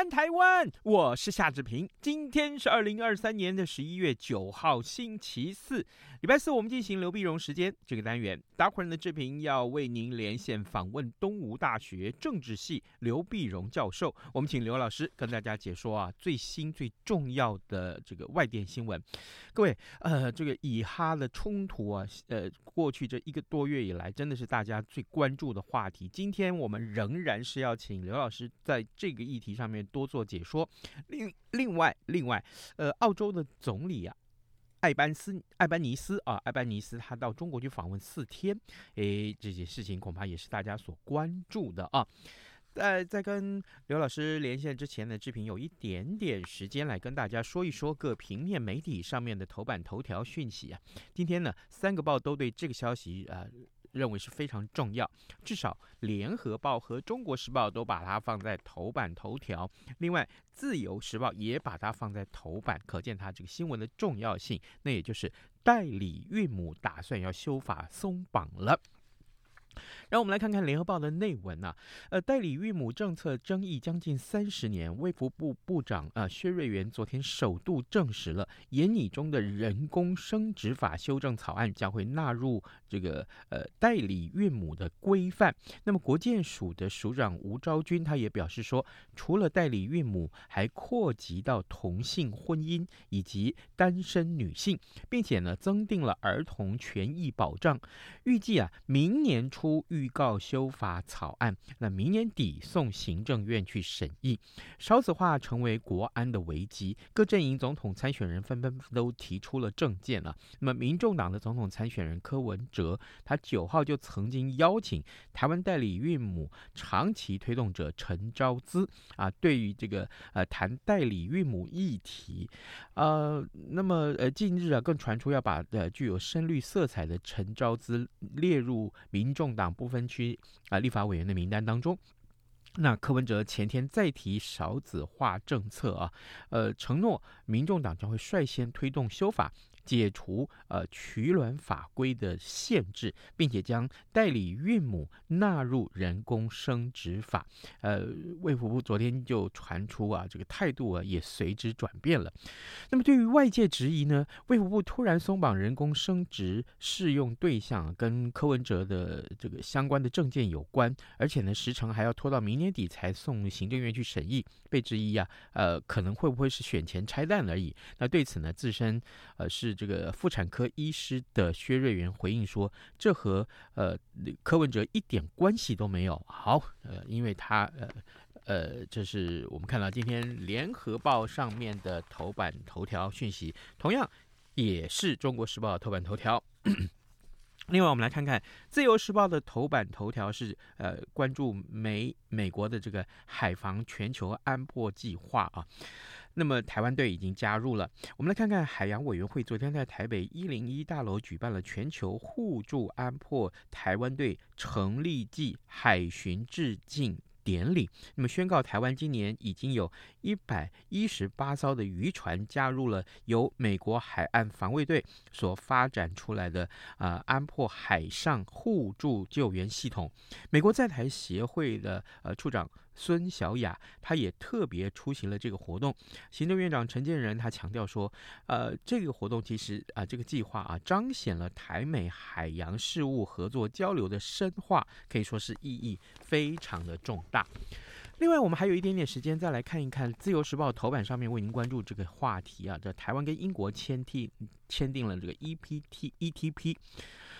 安，台湾！我是夏志平。今天是二零二三年的十一月九号，星期四，礼拜四，我们进行刘碧荣时间这个单元。打款人的志平要为您连线访问东吴大学政治系刘碧荣教授。我们请刘老师跟大家解说啊最新最重要的这个外电新闻。各位，呃，这个以哈的冲突啊，呃，过去这一个多月以来，真的是大家最关注的话题。今天我们仍然是要请刘老师在这个议题上面多做解说。另另外另外，呃，澳洲的总理啊，艾班斯艾班尼斯啊，艾班尼斯他到中国去访问四天，诶，这些事情恐怕也是大家所关注的啊。在在跟刘老师连线之前呢，志平有一点点时间来跟大家说一说各平面媒体上面的头版头条讯息啊。今天呢，三个报都对这个消息啊。认为是非常重要，至少《联合报》和《中国时报》都把它放在头版头条，另外《自由时报》也把它放在头版，可见它这个新闻的重要性。那也就是代理孕母打算要修法松绑了。让我们来看看联合报的内文啊，呃，代理孕母政策争议将近三十年，卫福部部长啊、薛瑞元昨天首度证实了，研拟中的人工生殖法修正草案将会纳入这个呃代理孕母的规范。那么国健署的署长吴昭君他也表示说，除了代理孕母，还扩及到同性婚姻以及单身女性，并且呢增订了儿童权益保障。预计啊明年初出预告修法草案，那明年底送行政院去审议，少子化成为国安的危机。各阵营总统参选人纷纷都提出了政见了。那么，民众党的总统参选人柯文哲，他九号就曾经邀请台湾代理孕母长期推动者陈昭姿啊，对于这个呃谈代理孕母议题，呃，那么呃近日啊更传出要把呃具有深绿色彩的陈昭姿列入民众党不分区啊，立法委员的名单当中，那柯文哲前天再提少子化政策啊，呃，承诺民众党将会率先推动修法。解除呃取卵法规的限制，并且将代理孕母纳入人工生殖法。呃，卫福部昨天就传出啊，这个态度啊也随之转变了。那么对于外界质疑呢，卫福部突然松绑人工生殖适用对象，跟柯文哲的这个相关的证件有关，而且呢时程还要拖到明年底才送行政院去审议，被质疑啊，呃，可能会不会是选前拆弹而已？那对此呢，自身呃是。这个妇产科医师的薛瑞元回应说：“这和呃柯文哲一点关系都没有。”好，呃，因为他呃呃，这是我们看到今天联合报上面的头版头条讯息，同样也是中国时报头版头条。另外，我们来看看自由时报的头版头条是呃关注美美国的这个海防全球安破计划啊。那么台湾队已经加入了。我们来看看海洋委员会昨天在台北一零一大楼举办了全球互助安破台湾队成立暨海巡致敬典礼。那么宣告台湾今年已经有一百一十八艘的渔船加入了由美国海岸防卫队所发展出来的啊安破海上互助救援系统。美国在台协会的呃处长。孙小雅，她也特别出席了这个活动。行政院长陈建仁他强调说，呃，这个活动其实啊、这个计划啊，彰显了台美海洋事务合作交流的深化，可以说是意义非常的重大。另外，我们还有一点点时间，再来看一看《自由时报》头版上面为您关注这个话题啊，这台湾跟英国签订签订了这个 EPT ETP。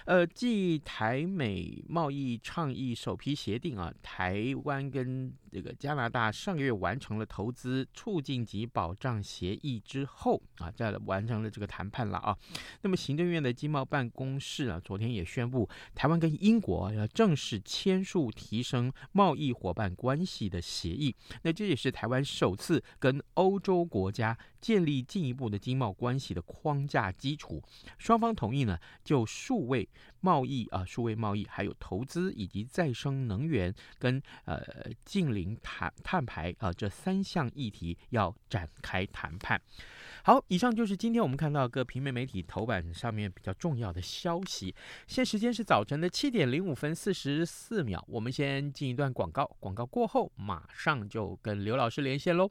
呃，继台美贸易倡议首批协定啊，台湾跟这个加拿大上个月完成了投资促进及保障协议之后啊，在完成了这个谈判了啊。那么行政院的经贸办公室啊，昨天也宣布，台湾跟英国要正式签署提升贸易伙伴关系的协议。那这也是台湾首次跟欧洲国家建立进一步的经贸关系的框架基础。双方同意呢，就数位贸易啊、数位贸易还有投资以及再生能源跟呃近邻碳碳排啊这三项议题要展开谈判。好，以上就是今天我们看到各平面媒体头版上面比较重要的消息。现时间是早晨的七点零五分四十四秒，我们先进一段广告，广告过后马上就跟刘老师连线喽。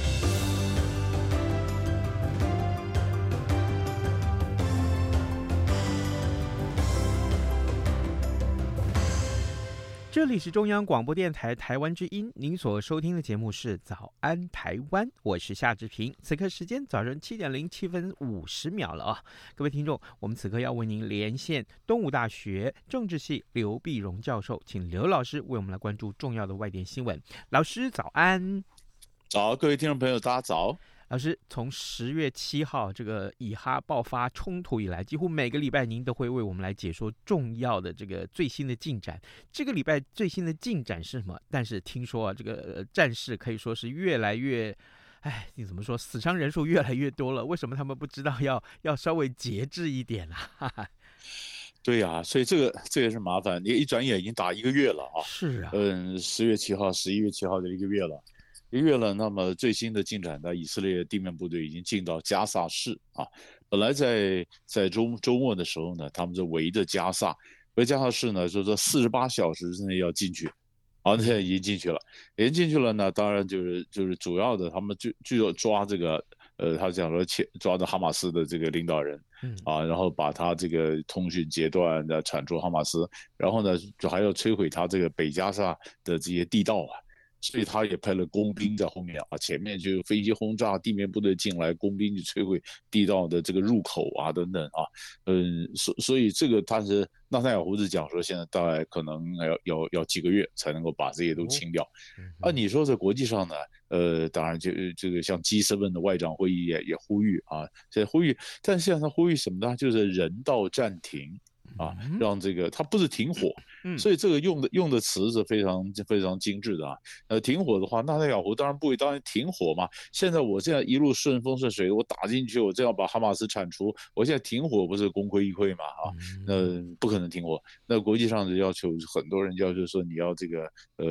这里是中央广播电台台湾之音，您所收听的节目是《早安台湾》，我是夏志平。此刻时间早上七点零七分五十秒了啊，各位听众，我们此刻要为您连线东吴大学政治系刘碧荣教授，请刘老师为我们来关注重要的外电新闻。老师早安，早，各位听众朋友，大家早。老师，从十月七号这个以哈爆发冲突以来，几乎每个礼拜您都会为我们来解说重要的这个最新的进展。这个礼拜最新的进展是什么？但是听说啊，这个战事可以说是越来越，哎，你怎么说？死伤人数越来越多了。为什么他们不知道要要稍微节制一点啊？对呀、啊，所以这个这也是麻烦。你一转眼已经打一个月了啊！是啊，嗯，十月七号、十一月七号的一个月了。一个月了，那么最新的进展呢？以色列地面部队已经进到加萨市啊。本来在在周周末的时候呢，他们就围着加萨，围加萨市呢，就说四十八小时之内要进去，啊，现在已经进去了，已经进去了呢。当然就是就是主要的，他们就就要抓这个，呃，他讲说切抓着哈马斯的这个领导人，啊，然后把他这个通讯截断的铲除哈马斯，然后呢，就还要摧毁他这个北加萨的这些地道啊。所以他也派了工兵在后面啊，前面就有飞机轰炸，地面部队进来，工兵就摧毁地道的这个入口啊，等等啊，嗯，所所以这个他是纳赛尔胡子讲说，现在大概可能要要要几个月才能够把这些都清掉。啊，你说在国际上呢，呃，当然就这个像 G7 的外长会议也也呼吁啊，在呼吁，但是现在他呼吁什么呢？就是人道暂停。啊，让这个它不是停火，所以这个用的用的词是非常非常精致的啊。呃，停火的话，纳塔雅胡当然不会当然停火嘛。现在我这样一路顺风顺水，我打进去，我这样把哈马斯铲除，我现在停火不是功亏一篑嘛？啊，那不可能停火。那国际上的要求，很多人要求说你要这个呃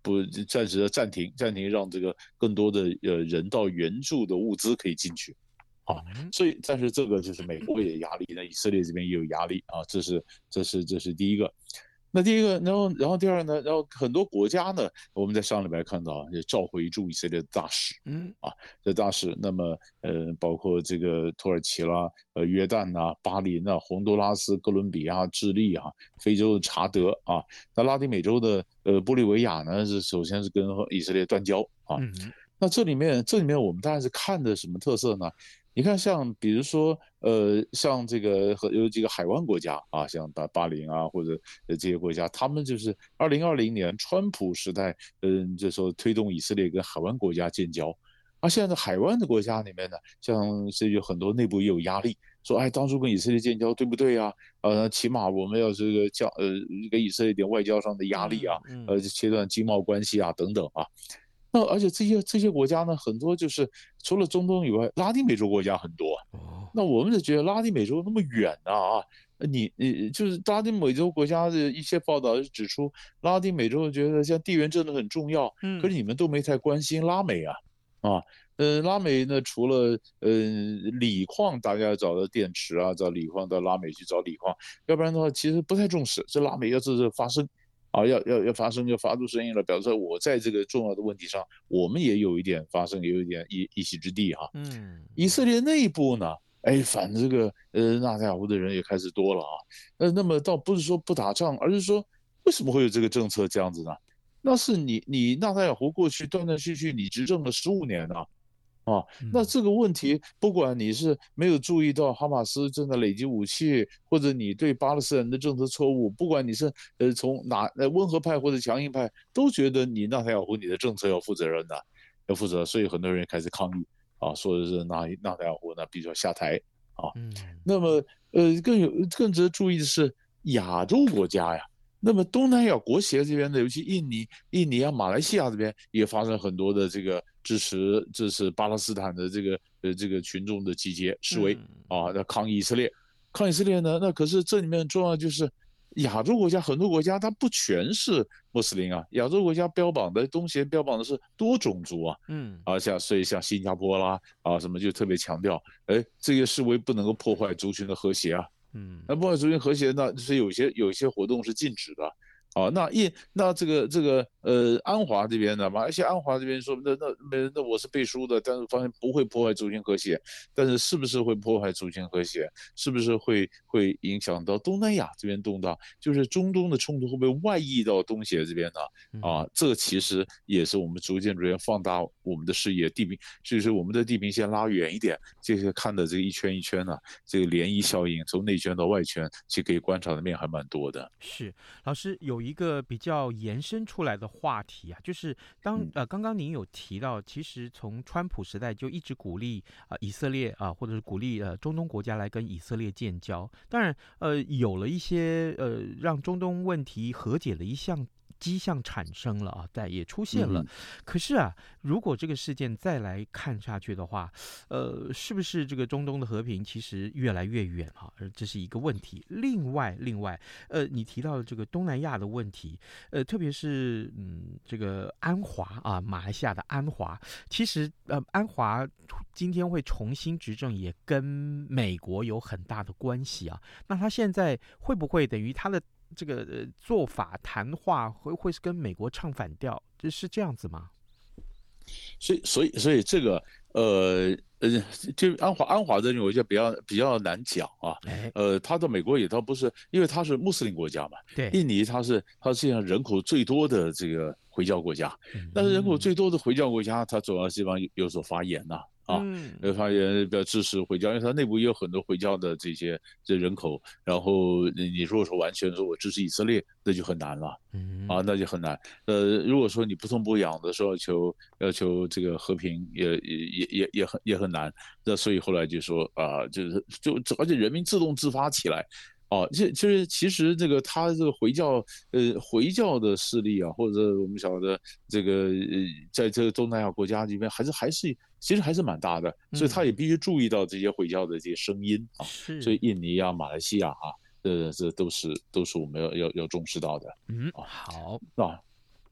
不暂时的暂停，暂停让这个更多的呃人道援助的物资可以进去。啊，所以但是这个就是美国也有压力，那以色列这边也有压力啊，这是这是这是第一个。那第一个，然后然后第二呢，然后很多国家呢，我们在上礼拜看到也召回驻以色列的大使，嗯啊，这大使，那么呃，包括这个土耳其啦、呃约旦呐、啊、巴林啊、洪都拉斯、哥伦比亚、智利啊、非洲的查德啊，那拉丁美洲的呃玻利维亚呢，是首先是跟以色列断交啊。嗯、那这里面这里面我们当然是看的什么特色呢？你看，像比如说，呃，像这个和有几个海湾国家啊，像巴巴林啊，或者这些国家，他们就是二零二零年川普时代，嗯，就说推动以色列跟海湾国家建交，而现在海湾的国家里面呢，像这有很多内部也有压力，说，哎，当初跟以色列建交对不对呀？呃，起码我们要这个叫，呃，给以色列一点外交上的压力啊，呃，切断经贸关系啊，等等啊。那而且这些这些国家呢，很多就是除了中东以外，拉丁美洲国家很多。那我们就觉得拉丁美洲那么远啊，啊，你你就是拉丁美洲国家的一些报道指出，拉丁美洲觉得像地缘政治很重要，嗯，可是你们都没太关心拉美啊，啊，呃，拉美呢，除了呃锂矿，大家要找到电池啊，找锂矿到拉美去找锂矿，要不然的话，其实不太重视。这拉美要是这发生。啊，要要要发声，要发出声音了，表示我在这个重要的问题上，我们也有一点发声，也有一点一一席之地哈。嗯，以色列内部呢，哎，反这个呃纳塔亚胡的人也开始多了啊。那，那么倒不是说不打仗，而是说为什么会有这个政策这样子呢？那是你你纳塔尔胡过去断断续续你执政了十五年啊。啊，那这个问题，不管你是没有注意到哈马斯正在累积武器，或者你对巴勒斯坦的政策错误，不管你是呃从哪呃温和派或者强硬派，都觉得你纳塔亚胡你的政策要负责任的，要负责，所以很多人开始抗议啊，说的是纳纳塔亚胡呢必须要下台啊。那么呃更有更值得注意的是亚洲国家呀。那么东南亚国协这边的，尤其印尼、印尼啊、马来西亚这边也发生很多的这个支持支持巴勒斯坦的这个呃这个群众的集结示威啊，那抗议以色列，抗议以色列呢？那可是这里面重要就是亚洲国家很多国家它不全是穆斯林啊，亚洲国家标榜的东协标榜的是多种族啊，嗯，啊像所以像新加坡啦啊什么就特别强调，哎这个示威不能够破坏族群的和谐啊。嗯，那破坏族群和谐，那是有些有一些活动是禁止的。啊，那印那这个这个呃安华这边的嘛，而且安华这边说，那那那那我是背书的，但是发现不会破坏族群和谐，但是是不是会破坏族群和谐，是不是会会影响到东南亚这边动荡，就是中东的冲突会不会外溢到东协这边呢？啊，这个其实也是我们逐渐逐渐放大我们的视野，地平就是我们的地平线拉远一点，这些看的这个一圈一圈的、啊、这个涟漪效应，从内圈到外圈，其实可以观察的面还蛮多的。是，老师有。一个比较延伸出来的话题啊，就是当呃刚刚您有提到，其实从川普时代就一直鼓励啊、呃、以色列啊、呃，或者是鼓励呃中东国家来跟以色列建交。当然呃有了一些呃让中东问题和解的一项。迹象产生了啊，但也出现了。嗯、可是啊，如果这个事件再来看下去的话，呃，是不是这个中东的和平其实越来越远啊？而这是一个问题。另外，另外，呃，你提到的这个东南亚的问题，呃，特别是嗯，这个安华啊，马来西亚的安华，其实呃，安华今天会重新执政，也跟美国有很大的关系啊。那他现在会不会等于他的？这个做法谈话会会是跟美国唱反调，这是这样子吗？所以所以所以这个呃呃，就安华安华这里我觉得比较比较难讲啊。呃，他到美国也倒不是，因为他是穆斯林国家嘛。对，印尼他是他是世界上人口最多的这个回教国家，但是人口最多的回教国家，他总要地方有有所发言呐。啊，会发现比较支持回教，因为它内部也有很多回教的这些这人口。然后你如果说完全说我支持以色列，那就很难了。嗯，啊，那就很难。呃，如果说你不痛不痒的说要求要求这个和平也，也也也也很也很难。那所以后来就说啊，就是就而且人民自动自发起来。哦，这其实其实这个他这个回教呃回教的势力啊，或者我们晓得这个呃，在这个东南亚国家里面还是还是其实还是蛮大的，所以他也必须注意到这些回教的这些声音啊。是，所以印尼啊、马来西亚啊，呃，这都是都是我们要要要重视到的。嗯，好，那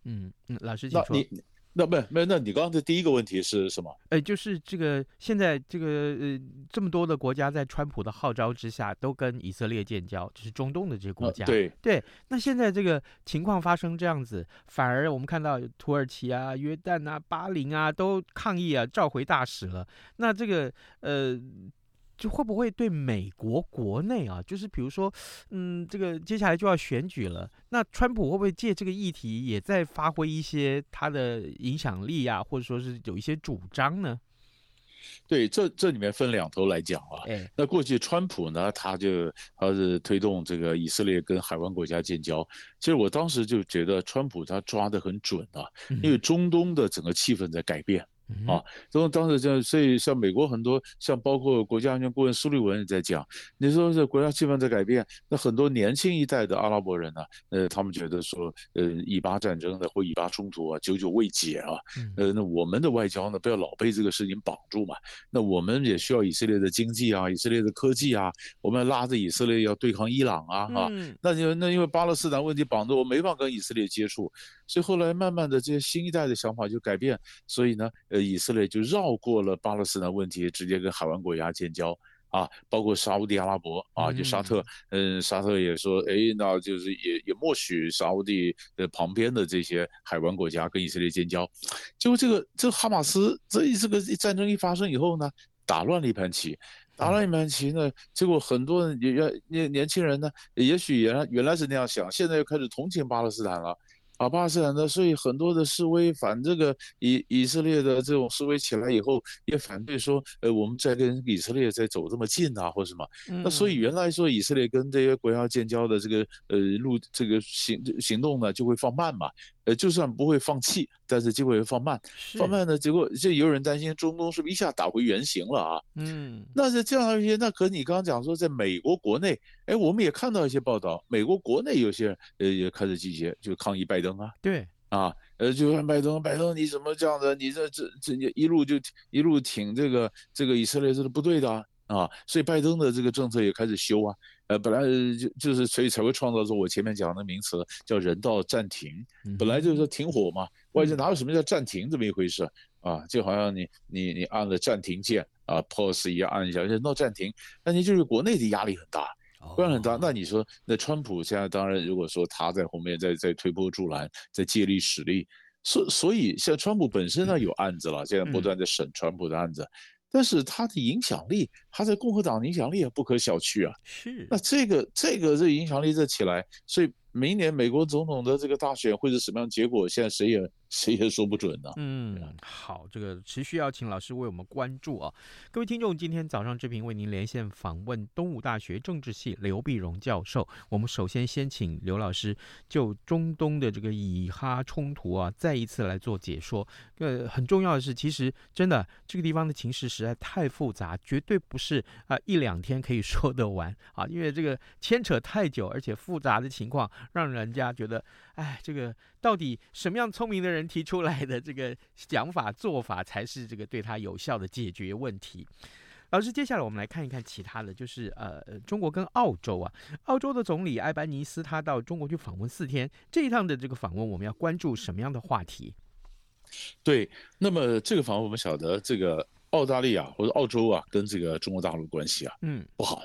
嗯嗯，老师。那你那没没那你刚刚的第一个问题是什么？呃，就是这个现在这个呃这么多的国家在川普的号召之下，都跟以色列建交，就是中东的这些国家。呃、对对，那现在这个情况发生这样子，反而我们看到土耳其啊、约旦啊、巴林啊都抗议啊，召回大使了。那这个呃。就会不会对美国国内啊，就是比如说，嗯，这个接下来就要选举了，那川普会不会借这个议题也在发挥一些他的影响力啊，或者说是有一些主张呢？对，这这里面分两头来讲啊。哎，那过去川普呢，他就他是推动这个以色列跟海湾国家建交，其实我当时就觉得川普他抓得很准啊，因为中东的整个气氛在改变。啊，当当时这样，所以像美国很多，像包括国家安全顾问苏利文也在讲，你说这国家气氛在改变，那很多年轻一代的阿拉伯人呢、啊，呃，他们觉得说，呃，以巴战争的或以巴冲突啊，久久未解啊，呃，那我们的外交呢，不要老被这个事情绑住嘛，那我们也需要以色列的经济啊，以色列的科技啊，我们拉着以色列要对抗伊朗啊，啊，那就那因为巴勒斯坦问题绑着我，没法跟以色列接触。所以后来慢慢的这些新一代的想法就改变，所以呢，呃，以色列就绕过了巴勒斯坦问题，直接跟海湾国家建交啊，包括沙乌地阿拉伯啊，就沙特，嗯，沙特也说，哎，那就是也也默许沙乌地的旁边的这些海湾国家跟以色列建交，结果这个这哈马斯这这个战争一发生以后呢，打乱了一盘棋，打乱一盘棋呢，结果很多人也年年轻人呢，也许原来原来是那样想，现在又开始同情巴勒斯坦了。啊，巴勒斯坦的，所以很多的示威反这个以以色列的这种示威起来以后，也反对说，呃，我们在跟以色列在走这么近啊，或什么。那所以原来说以色列跟这些国家建交的这个呃路这个行行动呢，就会放慢嘛。呃，就算不会放弃，但是机会会放慢，放慢呢，结果就有人担心中东是不是一下打回原形了啊？嗯，那是这样一些，那可你刚刚讲说，在美国国内，哎，我们也看到一些报道，美国国内有些人呃也开始集结，就抗议拜登啊。对啊，呃，就看拜登，拜登你怎么这样的？你这这这一路就一路挺这个这个以色列，这是不对的啊。啊，所以拜登的这个政策也开始修啊，呃，本来就就是所以才会创造出我前面讲的名词叫人道暂停，本来就是说停火嘛，外界哪有什么叫暂停这么一回事啊？就好像你你你按了暂停键啊，pause 一样按一下，人道暂停，那你就是国内的压力很大，压力很大。那你说那川普现在当然如果说他在后面在在推波助澜，在借力使力，所所以像川普本身呢有案子了，现在不断在审川普的案子。但是他的影响力，他在共和党的影响力也不可小觑啊。是，那这个这个这影响力再起来，所以明年美国总统的这个大选会是什么样结果？现在谁也。谁也说不准呢。嗯，好，这个持续要请老师为我们关注啊。各位听众，今天早上这频为您连线访问东吴大学政治系刘碧荣教授。我们首先先请刘老师就中东的这个以哈冲突啊，再一次来做解说。呃，很重要的是，其实真的这个地方的情势实在太复杂，绝对不是啊一两天可以 说得完啊。因为这个牵扯太久，而且复杂的情况，让人家觉得，哎，这个。到底什么样聪明的人提出来的这个想法做法才是这个对他有效的解决问题？老师，接下来我们来看一看其他的，就是呃，中国跟澳洲啊，澳洲的总理艾班尼斯他到中国去访问四天，这一趟的这个访问我们要关注什么样的话题？对，那么这个访问我们晓得，这个澳大利亚或者澳洲啊，跟这个中国大陆关系啊，嗯，不好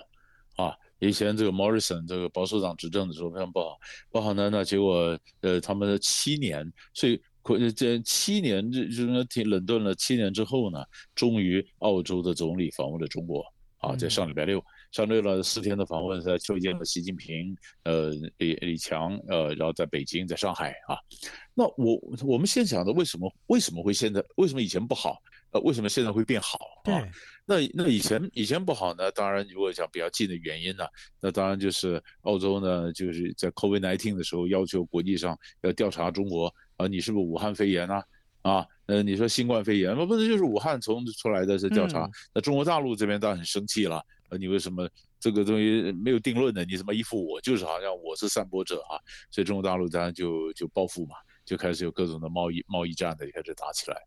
啊。以前这个 Morrison 这个保守党执政的时候非常不好，不好呢，那结果呃他们的七年，所以这七年就就挺冷顿了七年之后呢，终于澳洲的总理访问了中国啊，在上礼拜六，上礼拜六了四天的访问，在会见了习近平，呃李李强，呃然后在北京，在上海啊，那我我们现想的为什么为什么会现在为什么以前不好？呃，为什么现在会变好啊？那那以前以前不好呢？当然，如果讲比较近的原因呢，那当然就是澳洲呢，就是在 COVID-19 的时候要求国际上要调查中国啊，你是不是武汉肺炎啊？啊，呃，你说新冠肺炎，那不是就是武汉从出来的是调查？那中国大陆这边当然很生气了，呃，你为什么这个东西没有定论呢？你怎么一副我？就是好像我是散播者啊，所以中国大陆当然就就报复嘛。就开始有各种的贸易贸易战的开始打起来，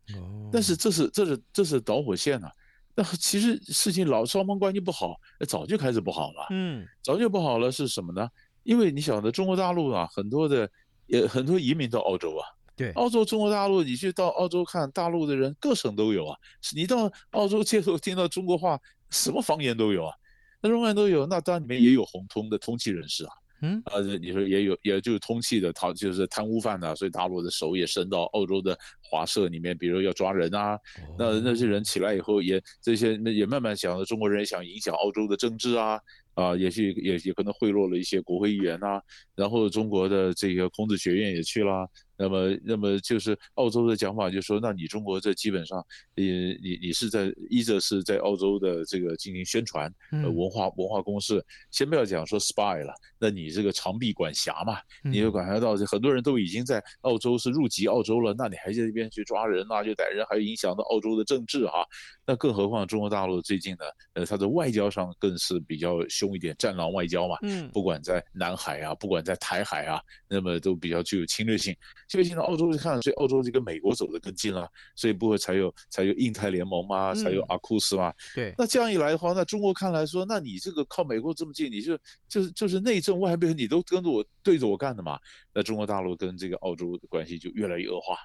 但是这是这是这是导火线啊。那其实事情老双方关系不好，早就开始不好了。嗯，早就不好了是什么呢？因为你晓得中国大陆啊，很多的也很多移民到澳洲啊，对，澳洲、中国大陆，你去到澳洲看，大陆的人各省都有啊。你到澳洲街头听到中国话，什么方言都有啊，那方言都有，那当然里面也有红通的通气人士啊。嗯，呃，你说也有，也就是通气的，他就是贪污犯呐、啊，所以大陆的手也伸到澳洲的华社里面，比如要抓人啊，那那些人起来以后也这些那也慢慢想着中国人也想影响澳洲的政治啊。啊，也许也也可能贿赂了一些国会议员呐、啊，然后中国的这个孔子学院也去了，那么那么就是澳洲的讲法，就是说，那你中国这基本上，你你你是在一则是在澳洲的这个进行宣传，呃，文化文化公势，先不要讲说 spy 了，那你这个长臂管辖嘛，你就管辖到很多人都已经在澳洲是入籍澳洲了，那你还在那边去抓人啊，就逮人，还影响到澳洲的政治哈、啊，那更何况中国大陆最近呢，呃，它的外交上更是比较凶一点，战狼外交嘛，嗯，不管在南海啊，不管在台海啊，那么都比较具有侵略性。所以现在澳洲去看，所以澳洲就跟美国走得更近了，所以不会才有才有印太联盟嘛，才有阿库斯嘛。对，那这样一来的话，那中国看来说，那你这个靠美国这么近，你就就是就是内政外边你都跟着我对着我干的嘛，那中国大陆跟这个澳洲的关系就越来越恶化。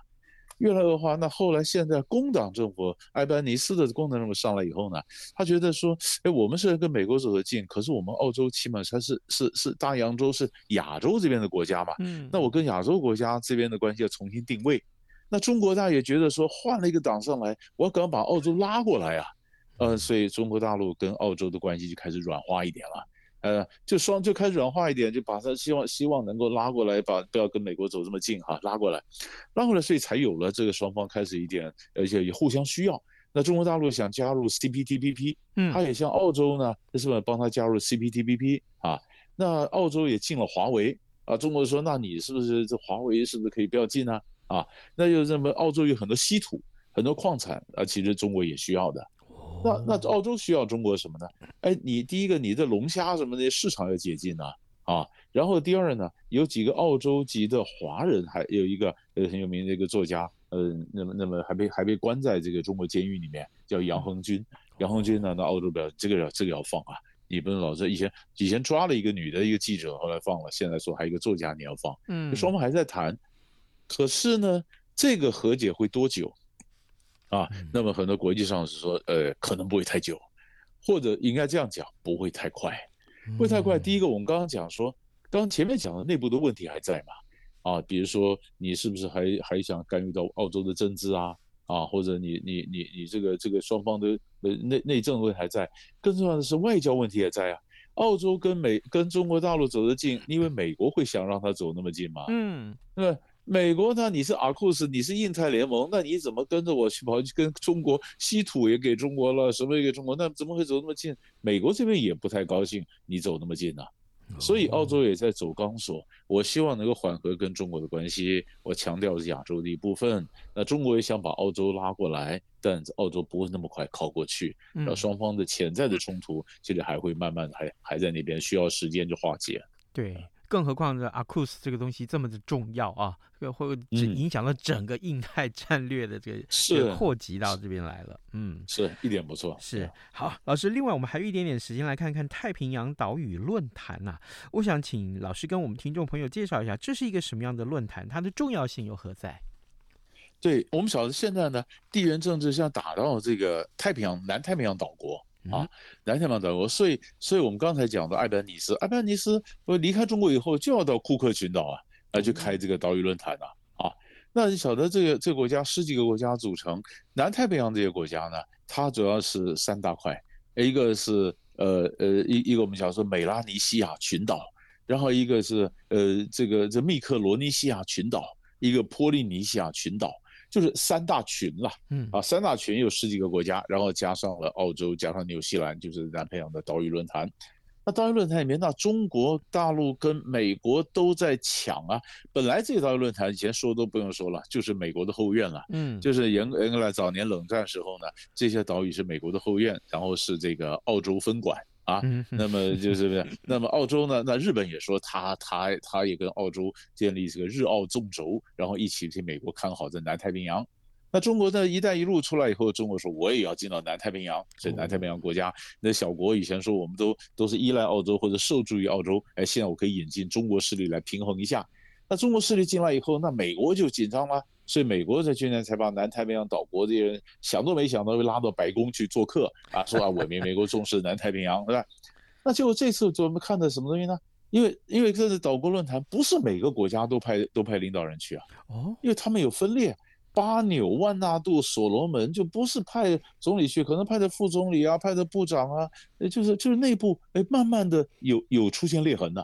越来越化，那后来现在工党政府艾班尼斯的工党政府上来以后呢，他觉得说，哎，我们虽然跟美国走得近，可是我们澳洲起码它是是是大洋洲是亚洲这边的国家嘛，嗯，那我跟亚洲国家这边的关系要重新定位，那中国大陆也觉得说，换了一个党上来，我要赶快把澳洲拉过来啊，呃，所以中国大陆跟澳洲的关系就开始软化一点了。呃，就双就开始软化一点，就把他希望希望能够拉过来，把不要跟美国走这么近哈，拉过来，拉过来，所以才有了这个双方开始一点，而且也互相需要。那中国大陆想加入 CPTPP，嗯，他也向澳洲呢，是不是帮他加入 CPTPP 啊？那澳洲也进了华为啊，中国说，那你是不是这华为是不是可以不要进呢？啊，那就认为澳洲有很多稀土，很多矿产啊，其实中国也需要的。那那澳洲需要中国什么呢？哎，你第一个你的龙虾什么的市场要解禁呢，啊，然后第二呢，有几个澳洲籍的华人，还有一个呃很有名的一个作家，呃，那么那么还被还被关在这个中国监狱里面，叫杨恒军。杨恒军呢，那澳洲表这个要这个要放啊，你不能老是以前以前抓了一个女的一个记者，后来放了，现在说还有一个作家你要放，嗯，双方还在谈，可是呢，这个和解会多久？啊，那么很多国际上是说，呃，可能不会太久，或者应该这样讲，不会太快，不会太快。第一个，我们刚刚讲说，刚刚前面讲的内部的问题还在嘛？啊，比如说你是不是还还想干预到澳洲的政治啊？啊，或者你你你你这个这个双方的呃内内政问题还在，更重要的是外交问题也在啊。澳洲跟美跟中国大陆走得近，因为美国会想让他走那么近吗？嗯，那么。美国呢？你是阿库斯，你是印太联盟，那你怎么跟着我去跑去跟中国稀土也给中国了，什么也给中国？那怎么会走那么近？美国这边也不太高兴你走那么近呢、啊，所以澳洲也在走钢索。我希望能够缓和跟中国的关系，我强调是亚洲的一部分。那中国也想把澳洲拉过来，但澳洲不会那么快靠过去。那双方的潜在的冲突，其实还会慢慢还还在那边，需要时间去化解。对。更何况这阿库斯这个东西这么的重要啊，这个会影响到整个印太战略的这个是扩及到这边来了。嗯，是一点不错。是好，老师，另外我们还有一点点时间来看看太平洋岛屿论坛呐。我想请老师跟我们听众朋友介绍一下，这是一个什么样的论坛？它的重要性又何在？对我们晓得，现在呢，地缘政治像打到这个太平洋、南太平洋岛国。啊，南太平洋岛国，所以，所以我们刚才讲的艾班尼斯，艾班尼斯我离开中国以后就要到库克群岛啊，来去开这个岛屿论坛啊。啊，那你晓得这个这个国家十几个国家组成，南太平洋这些国家呢，它主要是三大块，一个是呃呃一一个我们讲说美拉尼西亚群岛，然后一个是呃这个这密克罗尼西亚群岛，一个波利尼西亚群岛。就是三大群了，嗯啊，三大群有十几个国家，然后加上了澳洲，加上纽西兰，就是南太平洋的岛屿论坛。那岛屿论坛里面，那中国大陆跟美国都在抢啊。本来这个岛屿论坛以前说都不用说了，就是美国的后院了，嗯，就是严格来早年冷战时候呢，这些岛屿是美国的后院，然后是这个澳洲分管。啊，那么就是，那么澳洲呢？那日本也说他他他也跟澳洲建立这个日澳纵轴，然后一起替美国看好这南太平洋。那中国的一带一路出来以后，中国说我也要进到南太平洋，这南太平洋国家那小国以前说我们都都是依赖澳洲或者受助于澳洲，哎，现在我可以引进中国势力来平衡一下。那中国势力进来以后，那美国就紧张了，所以美国在去年才把南太平洋岛国这些人想都没想到会拉到白宫去做客啊，说啊，我们美国重视南太平洋，对吧？那结果这次我们看的什么东西呢？因为因为这次岛国论坛不是每个国家都派都派领导人去啊，哦，因为他们有分裂。巴纽、万纳度、所罗门就不是派总理去，可能派的副总理啊，派的部长啊，就是就是内部哎，慢慢的有有出现裂痕的，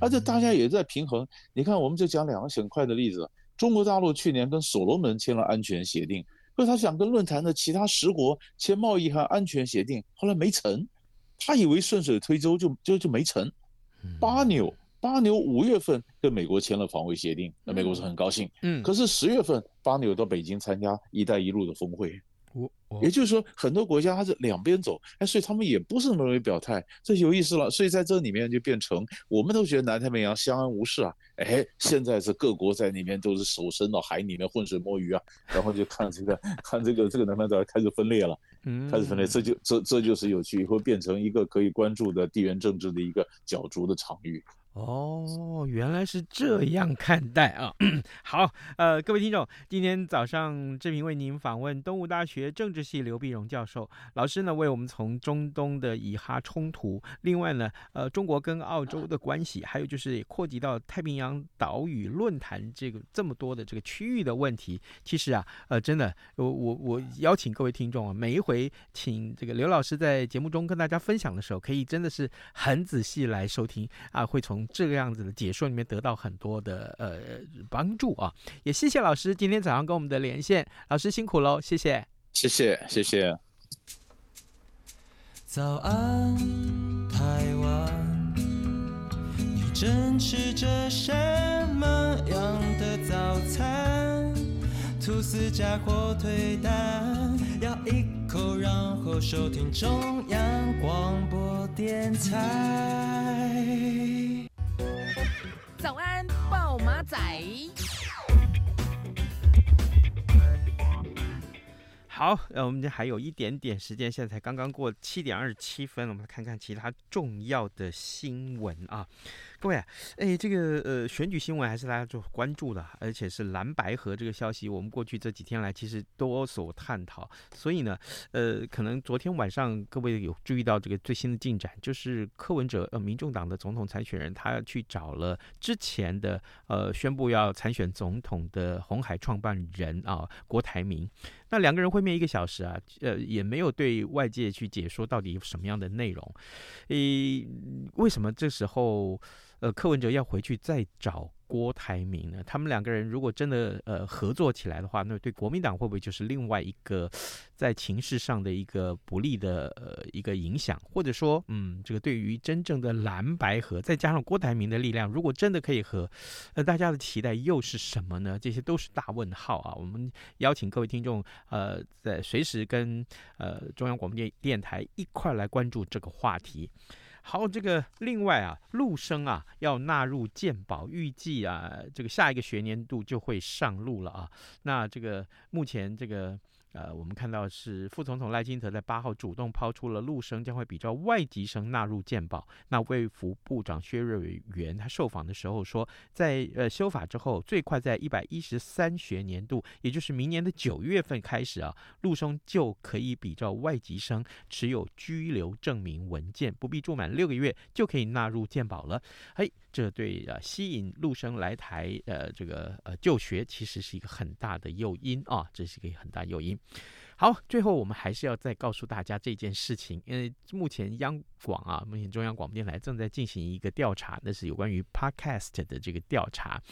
而且大家也在平衡。你看，我们就讲两个很快的例子：中国大陆去年跟所罗门签了安全协定，可是他想跟论坛的其他十国签贸易和安全协定，后来没成，他以为顺水推舟就就就没成。巴纽。巴纽五月份跟美国签了防卫协定，那美国是很高兴。嗯，可是十月份巴纽到北京参加“一带一路”的峰会。也就是说，很多国家它是两边走，哎，所以他们也不是那么容易表态，这有意思了。所以在这里面就变成，我们都觉得南太平洋相安无事啊，哎，现在是各国在里面都是手伸到海里面浑水摸鱼啊，然后就看这个看这个这个南太平洋开始分裂了，嗯，开始分裂，这就这这就是有趣，会变成一个可以关注的地缘政治的一个角逐的场域。哦，原来是这样看待啊！好，呃，各位听众，今天早上志平为您访问东吴大学政治系刘必荣教授，老师呢为我们从中东的以哈冲突，另外呢，呃，中国跟澳洲的关系，还有就是扩及到太平洋岛屿论坛这个这么多的这个区域的问题，其实啊，呃，真的，我我我邀请各位听众啊，每一回请这个刘老师在节目中跟大家分享的时候，可以真的是很仔细来收听啊，会从这个样子的解说里面得到很多的呃帮助啊，也谢谢老师今天早上跟我们的连线，老师辛苦喽，谢谢，谢谢，谢谢。早安，台湾，你正吃着什么样的早餐？吐司加火腿蛋，咬一口，然后收听中央广播电台。早安，暴马仔。好，那，我们这还有一点点时间，现在才刚刚过七点二十七分，我们来看看其他重要的新闻啊。各位，哎，这个呃选举新闻还是大家就关注的，而且是蓝白合这个消息，我们过去这几天来其实都所探讨。所以呢，呃，可能昨天晚上各位有注意到这个最新的进展，就是柯文哲呃，民众党的总统参选人，他去找了之前的呃宣布要参选总统的红海创办人啊郭台铭。那两个人会面一个小时啊，呃，也没有对外界去解说到底有什么样的内容。诶，为什么这时候？呃，柯文哲要回去再找郭台铭呢？他们两个人如果真的呃合作起来的话，那对国民党会不会就是另外一个在情势上的一个不利的呃一个影响？或者说，嗯，这个对于真正的蓝白合，再加上郭台铭的力量，如果真的可以合，呃，大家的期待又是什么呢？这些都是大问号啊！我们邀请各位听众呃，在随时跟呃中央广播电电台一块来关注这个话题。好，这个另外啊，陆生啊要纳入鉴保，预计啊这个下一个学年度就会上路了啊。那这个目前这个。呃，我们看到是副总统赖清德在八号主动抛出了陆生将会比照外籍生纳入健保。那卫福部长薛瑞元他受访的时候说，在呃修法之后，最快在一百一十三学年度，也就是明年的九月份开始啊，陆生就可以比照外籍生持有居留证明文件，不必住满六个月就可以纳入健保了。嘿。这对啊吸引陆生来台呃这个呃就学其实是一个很大的诱因啊，这是一个很大诱因。好，最后我们还是要再告诉大家这件事情，因为目前央广啊，目前中央广播电台正在进行一个调查，那是有关于 Podcast 的这个调查。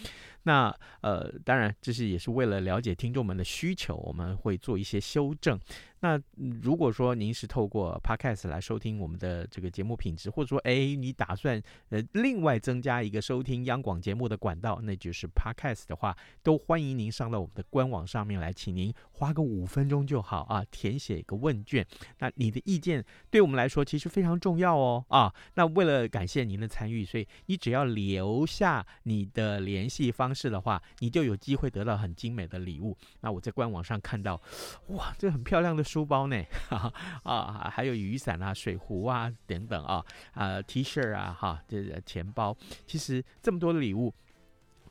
那呃，当然这是也是为了了解听众们的需求，我们会做一些修正。那如果说您是透过 Podcast 来收听我们的这个节目品质，或者说哎，你打算呃另外增加一个收听央广节目的管道，那就是 Podcast 的话，都欢迎您上到我们的官网上面来，请您花个五分钟就好啊，填写一个问卷。那你的意见对我们来说其实非常重要哦啊。那为了感谢您的参与，所以你只要留下你的联系方式的话，你就有机会得到很精美的礼物。那我在官网上看到，哇，这很漂亮的。书包呢，啊，还有雨伞啊、水壶啊等等啊，啊 T 恤啊，哈，这钱包，其实这么多的礼物，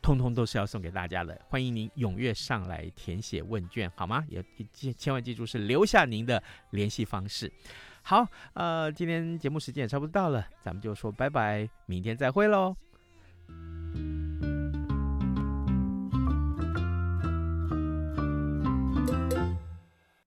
通通都是要送给大家的。欢迎您踊跃上来填写问卷，好吗？也千千万记住是留下您的联系方式。好，呃，今天节目时间也差不多到了，咱们就说拜拜，明天再会喽。